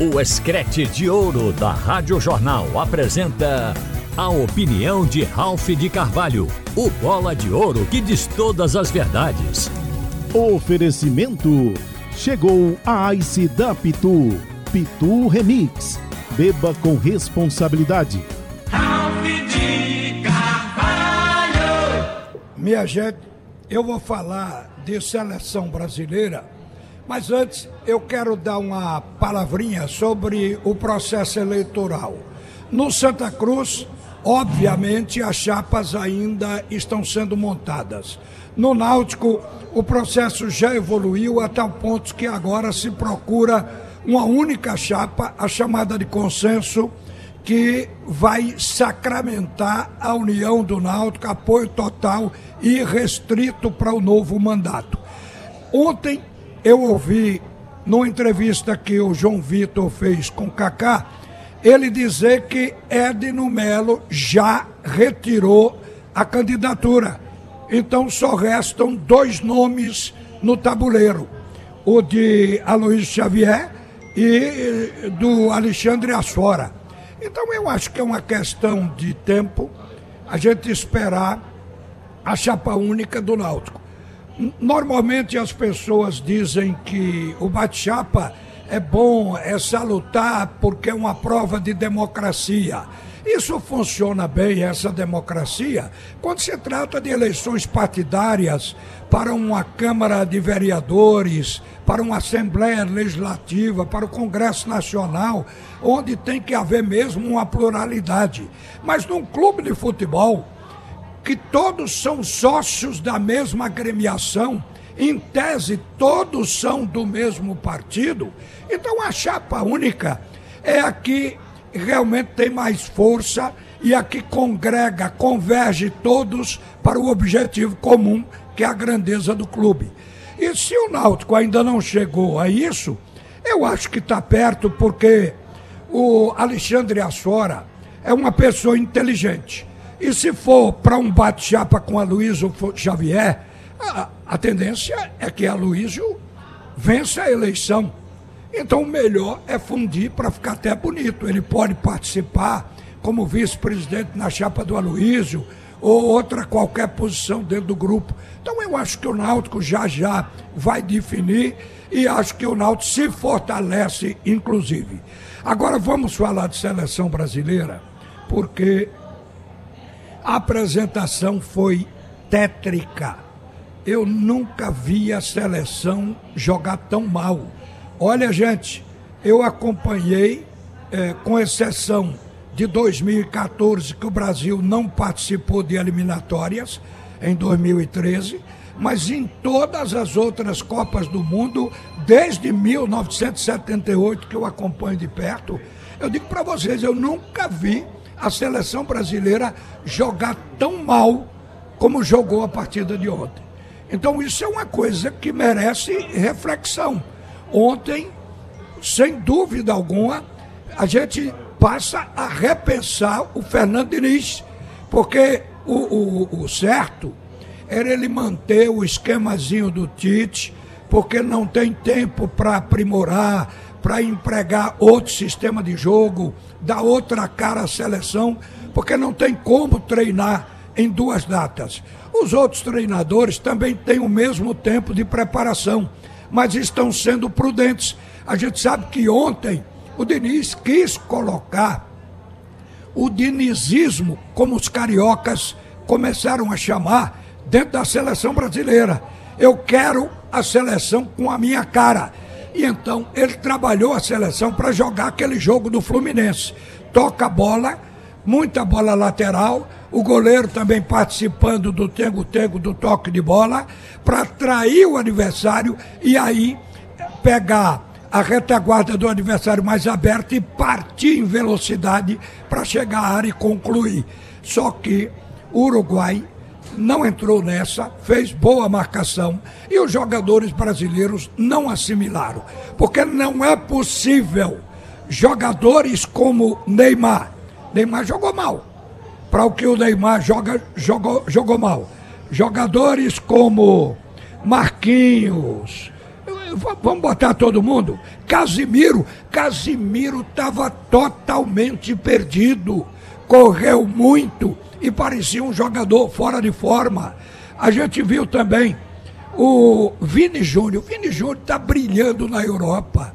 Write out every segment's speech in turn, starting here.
O Escrete de Ouro da Rádio Jornal apresenta a opinião de Ralph de Carvalho, o bola de ouro que diz todas as verdades. Oferecimento: chegou a Ice da Pitu, Pitu Remix. Beba com responsabilidade. Ralph de Carvalho. Minha gente, eu vou falar de seleção brasileira mas antes, eu quero dar uma palavrinha sobre o processo eleitoral. No Santa Cruz, obviamente, as chapas ainda estão sendo montadas. No Náutico, o processo já evoluiu a tal ponto que agora se procura uma única chapa, a chamada de consenso, que vai sacramentar a união do Náutico, apoio total e restrito para o novo mandato. Ontem eu ouvi numa entrevista que o João Vitor fez com Kaká, ele dizer que Edno Melo já retirou a candidatura. Então só restam dois nomes no tabuleiro: o de Aloysio Xavier e do Alexandre Asfora. Então eu acho que é uma questão de tempo a gente esperar a chapa única do Náutico. Normalmente as pessoas dizem que o bate-chapa é bom, é salutar, porque é uma prova de democracia. Isso funciona bem, essa democracia, quando se trata de eleições partidárias para uma Câmara de Vereadores, para uma Assembleia Legislativa, para o Congresso Nacional, onde tem que haver mesmo uma pluralidade. Mas num clube de futebol, que todos são sócios da mesma agremiação, em tese todos são do mesmo partido, então a chapa única é a que realmente tem mais força e a que congrega, converge todos para o objetivo comum, que é a grandeza do clube. E se o Náutico ainda não chegou a isso, eu acho que está perto, porque o Alexandre Assora é uma pessoa inteligente e se for para um bate-chapa com a Xavier, a, a tendência é que a vença a eleição. Então o melhor é fundir para ficar até bonito. Ele pode participar como vice-presidente na chapa do Aloísio ou outra qualquer posição dentro do grupo. Então eu acho que o Náutico já já vai definir e acho que o Náutico se fortalece, inclusive. Agora vamos falar de seleção brasileira, porque a apresentação foi tétrica. Eu nunca vi a seleção jogar tão mal. Olha, gente, eu acompanhei, é, com exceção de 2014, que o Brasil não participou de eliminatórias, em 2013, mas em todas as outras Copas do Mundo, desde 1978, que eu acompanho de perto, eu digo para vocês, eu nunca vi a seleção brasileira jogar tão mal como jogou a partida de ontem. Então isso é uma coisa que merece reflexão. Ontem, sem dúvida alguma, a gente passa a repensar o Fernando Diniz, porque o, o, o certo era ele manter o esquemazinho do Tite, porque não tem tempo para aprimorar, para empregar outro sistema de jogo, dar outra cara à seleção, porque não tem como treinar em duas datas. Os outros treinadores também têm o mesmo tempo de preparação, mas estão sendo prudentes. A gente sabe que ontem o Diniz quis colocar o dinizismo, como os cariocas começaram a chamar, dentro da seleção brasileira. Eu quero a seleção com a minha cara. E então ele trabalhou a seleção para jogar aquele jogo do Fluminense. Toca a bola, muita bola lateral, o goleiro também participando do tengo-tengo do toque de bola, para atrair o adversário e aí pegar a retaguarda do adversário mais aberta e partir em velocidade para chegar à área e concluir. Só que o Uruguai não entrou nessa, fez boa marcação e os jogadores brasileiros não assimilaram. Porque não é possível jogadores como Neymar. Neymar jogou mal. Para o que o Neymar joga, jogou, jogou mal. Jogadores como Marquinhos, vamos botar todo mundo? Casimiro, Casimiro estava totalmente perdido, correu muito e parecia um jogador fora de forma. A gente viu também o Vini Júnior. O Vini Júnior está brilhando na Europa.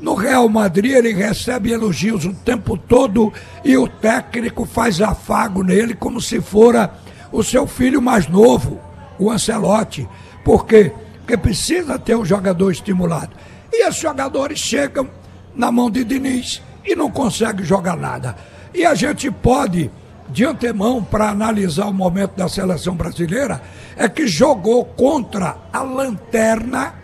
No Real Madrid ele recebe elogios o tempo todo e o técnico faz afago nele como se fora o seu filho mais novo, o Ancelotti. Por quê? Porque precisa ter um jogador estimulado. E esses jogadores chegam na mão de Diniz e não conseguem jogar nada. E a gente pode, de antemão, para analisar o momento da seleção brasileira, é que jogou contra a lanterna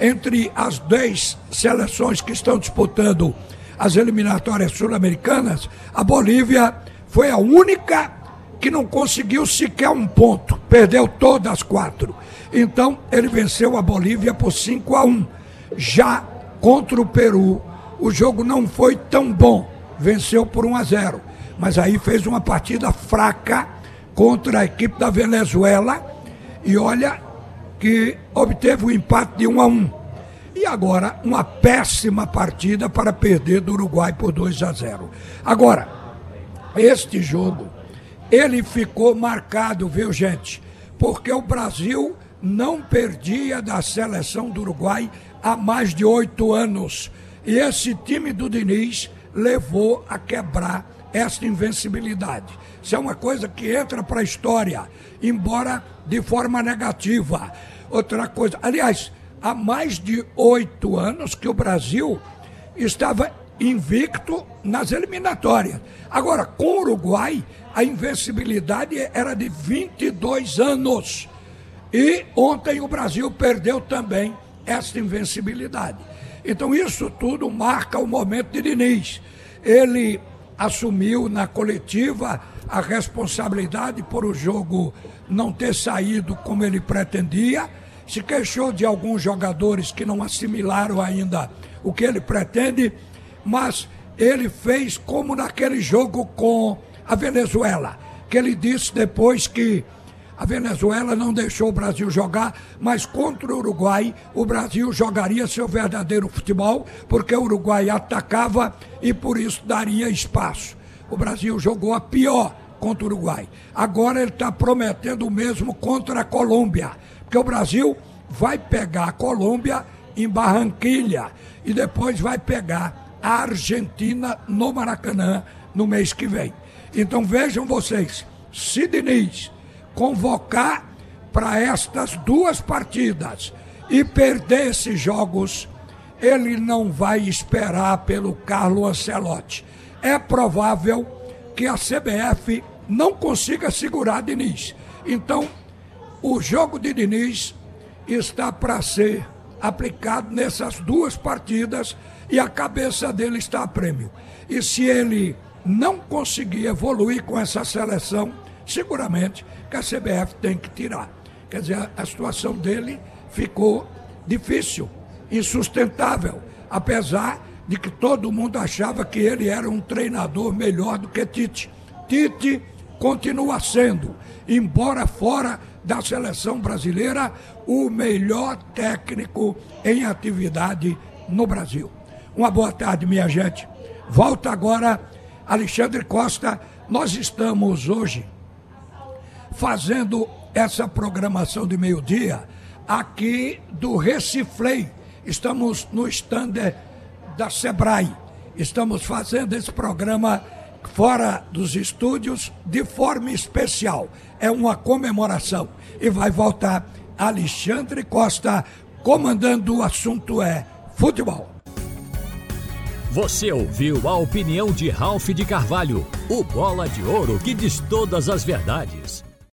entre as 10 seleções que estão disputando as eliminatórias sul-americanas, a Bolívia foi a única que não conseguiu sequer um ponto, perdeu todas as quatro. Então, ele venceu a Bolívia por 5 a 1. Já contra o Peru, o jogo não foi tão bom, venceu por 1 a 0. Mas aí fez uma partida fraca contra a equipe da Venezuela e olha que obteve o empate de 1 a 1. E agora uma péssima partida para perder do Uruguai por 2 a 0. Agora, este jogo ele ficou marcado, viu, gente? Porque o Brasil não perdia da seleção do Uruguai há mais de oito anos. E esse time do Diniz levou a quebrar essa invencibilidade. Isso é uma coisa que entra para a história, embora de forma negativa. Outra coisa, aliás, há mais de oito anos que o Brasil estava invicto nas eliminatórias. Agora, com o Uruguai, a invencibilidade era de 22 anos. E ontem o Brasil perdeu também essa invencibilidade. Então, isso tudo marca o momento de Diniz. Ele assumiu na coletiva a responsabilidade por o jogo não ter saído como ele pretendia, se queixou de alguns jogadores que não assimilaram ainda o que ele pretende, mas ele fez como naquele jogo com a Venezuela, que ele disse depois que a Venezuela não deixou o Brasil jogar, mas contra o Uruguai, o Brasil jogaria seu verdadeiro futebol, porque o Uruguai atacava e por isso daria espaço. O Brasil jogou a pior contra o Uruguai. Agora ele está prometendo o mesmo contra a Colômbia, porque o Brasil vai pegar a Colômbia em Barranquilha e depois vai pegar a Argentina no Maracanã no mês que vem. Então vejam vocês, se convocar para estas duas partidas e perder esses jogos, ele não vai esperar pelo Carlo Ancelotti. É provável que a CBF não consiga segurar Diniz. Então, o jogo de Diniz está para ser aplicado nessas duas partidas e a cabeça dele está a prêmio. E se ele não conseguir evoluir com essa seleção, seguramente que a CBF tem que tirar. Quer dizer, a situação dele ficou difícil, insustentável, apesar de que todo mundo achava que ele era um treinador melhor do que Tite. Tite continua sendo, embora fora da seleção brasileira, o melhor técnico em atividade no Brasil. Uma boa tarde, minha gente. Volta agora, Alexandre Costa. Nós estamos hoje fazendo essa programação de meio-dia aqui do Reciflei. Estamos no stand da Sebrae. Estamos fazendo esse programa fora dos estúdios de forma especial. É uma comemoração. E vai voltar Alexandre Costa comandando o assunto é futebol. Você ouviu a opinião de Ralph de Carvalho, o bola de ouro que diz todas as verdades.